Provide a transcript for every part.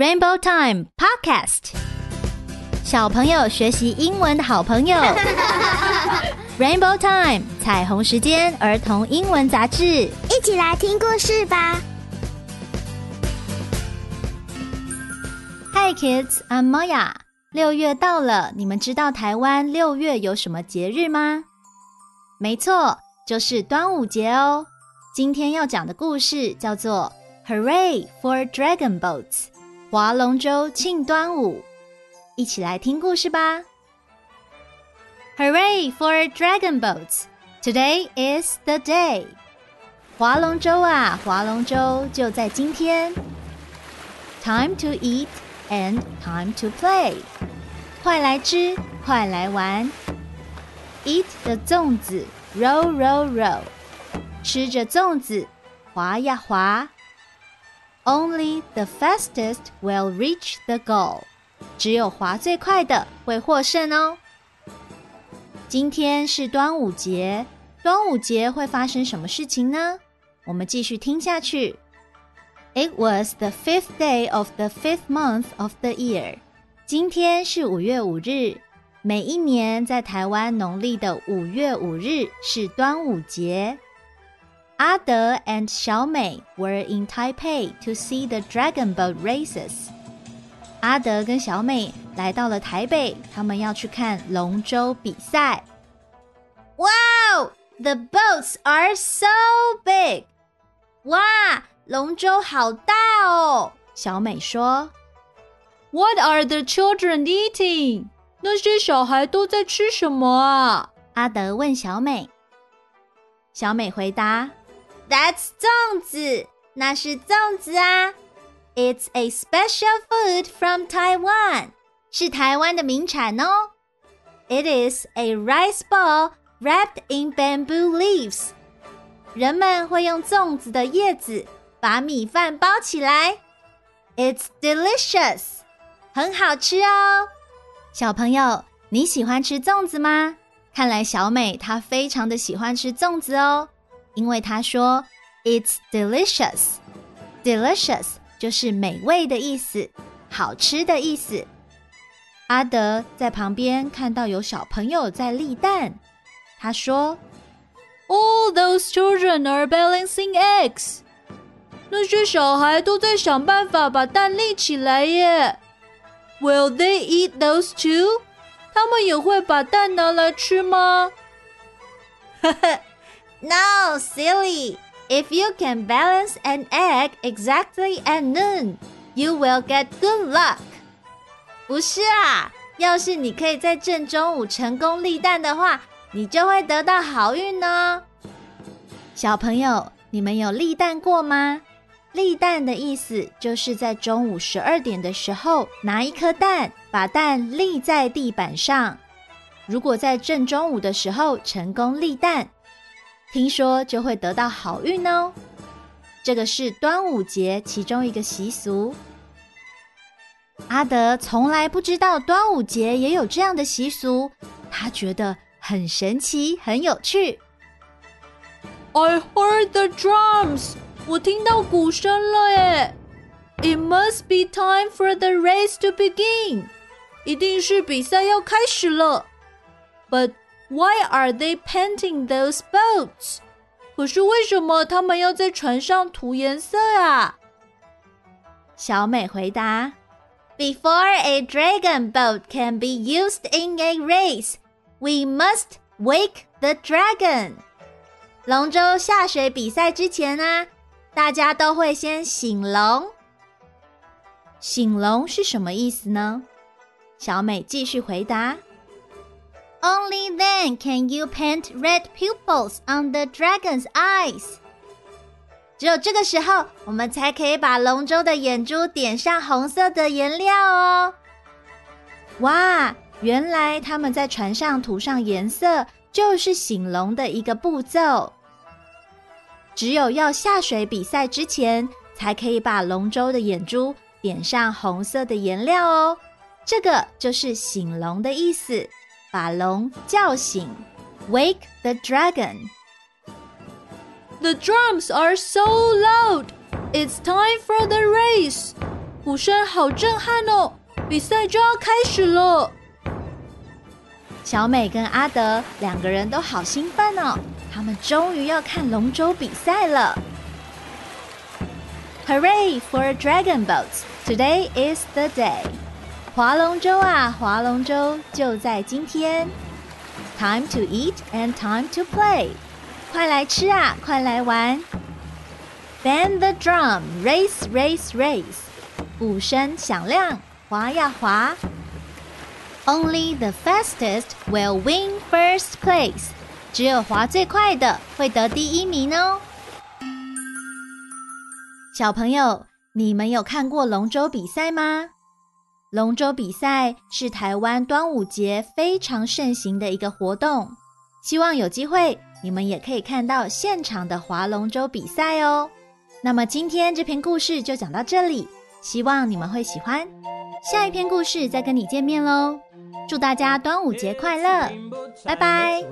Rainbow Time Podcast，小朋友学习英文的好朋友。Rainbow Time 彩虹时间儿童英文杂志，一起来听故事吧。Hi kids, I'm Maya。六月到了，你们知道台湾六月有什么节日吗？没错，就是端午节哦。今天要讲的故事叫做。Hooray for Dragon Boats！划龙舟庆端午，一起来听故事吧。Hooray for Dragon Boats! Today is the day。划龙舟啊，划龙舟就在今天。Time to eat and time to play。快来吃，快来玩。Eat the 粽子，roll roll roll。吃着粽子，划呀划。 Only the fastest will reach the goal。只有划最快的会获胜哦。今天是端午节，端午节会发生什么事情呢？我们继续听下去。It was the fifth day of the fifth month of the year。今天是五月五日。每一年在台湾农历的五月五日是端午节。阿德 and 小美 were in Taipei to see the dragon boat races。阿德跟小美来到了台北，他们要去看龙舟比赛。Wow, the boats are so big！哇，龙舟好大哦！小美说。What are the children eating？那些小孩都在吃什么啊？阿德问小美。小美回答。 That's 粽子，那是粽子啊。It's a special food from Taiwan，是台湾的名产哦。It is a rice ball wrapped in bamboo leaves。人们会用粽子的叶子把米饭包起来。It's delicious，很好吃哦。小朋友，你喜欢吃粽子吗？看来小美她非常的喜欢吃粽子哦。 因为他说 "It's delicious"，delicious 就是美味的意思，好吃的意思。阿德在旁边看到有小朋友在立蛋，他说："All those children are balancing eggs。那些小孩都在想办法把蛋立起来耶。Will they eat those too？他们也会把蛋拿来吃吗？"呵呵。No, silly. If you can balance an egg exactly at noon, you will get good luck. 不是啊，要是你可以在正中午成功立蛋的话，你就会得到好运呢。小朋友，你们有立蛋过吗？立蛋的意思就是在中午十二点的时候，拿一颗蛋，把蛋立在地板上。如果在正中午的时候成功立蛋，听说就会得到好运哦，这个是端午节其中一个习俗。阿德从来不知道端午节也有这样的习俗，他觉得很神奇，很有趣。I heard the drums，我听到鼓声了耶。It must be time for the race to begin，一定是比赛要开始了。But Why are they painting those boats？可是为什么他们要在船上涂颜色啊？小美回答：Before a dragon boat can be used in a race, we must wake the dragon。龙舟下水比赛之前呢，大家都会先醒龙。醒龙是什么意思呢？小美继续回答。 Only then can you paint red pupils on the dragon's eyes。只有这个时候，我们才可以把龙舟的眼珠点上红色的颜料哦。哇，原来他们在船上涂上颜色，就是醒龙的一个步骤。只有要下水比赛之前，才可以把龙舟的眼珠点上红色的颜料哦。这个就是醒龙的意思，把龙叫醒，wake the dragon。The drums are so loud. It's time for the race. 鼓声好震撼哦，比赛就要开始了。小美跟阿德两个人都好兴奋哦，他们终于要看龙舟比赛了。Hooray for dragon boats! Today is the day. 划龙舟啊，划龙舟，就在今天。Time to eat and time to play. 快来吃啊！快来玩！Bang the drum, race, race, race！鼓声响亮，划呀划。Only the fastest will win first place。只有划最快的会得第一名哦。小朋友，你们有看过龙舟比赛吗？ 龙舟比赛是台湾端午节非常盛行的一个活动，希望有机会。你们也可以看到现场的划龙舟比赛哦。那么今天这篇故事就讲到这里，希望你们会喜欢。下一篇故事再跟你见面喽！祝大家端午节快乐，拜拜。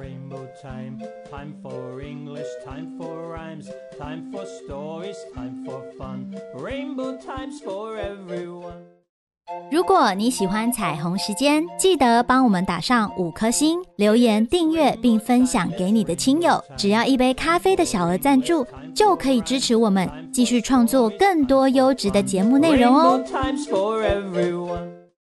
如果你喜欢彩虹时间，记得帮我们打上五颗星，留言订阅并分享给你的亲友。只要一杯咖啡的小额赞助，就可以支持我们继续创作更多优质的节目内容哦。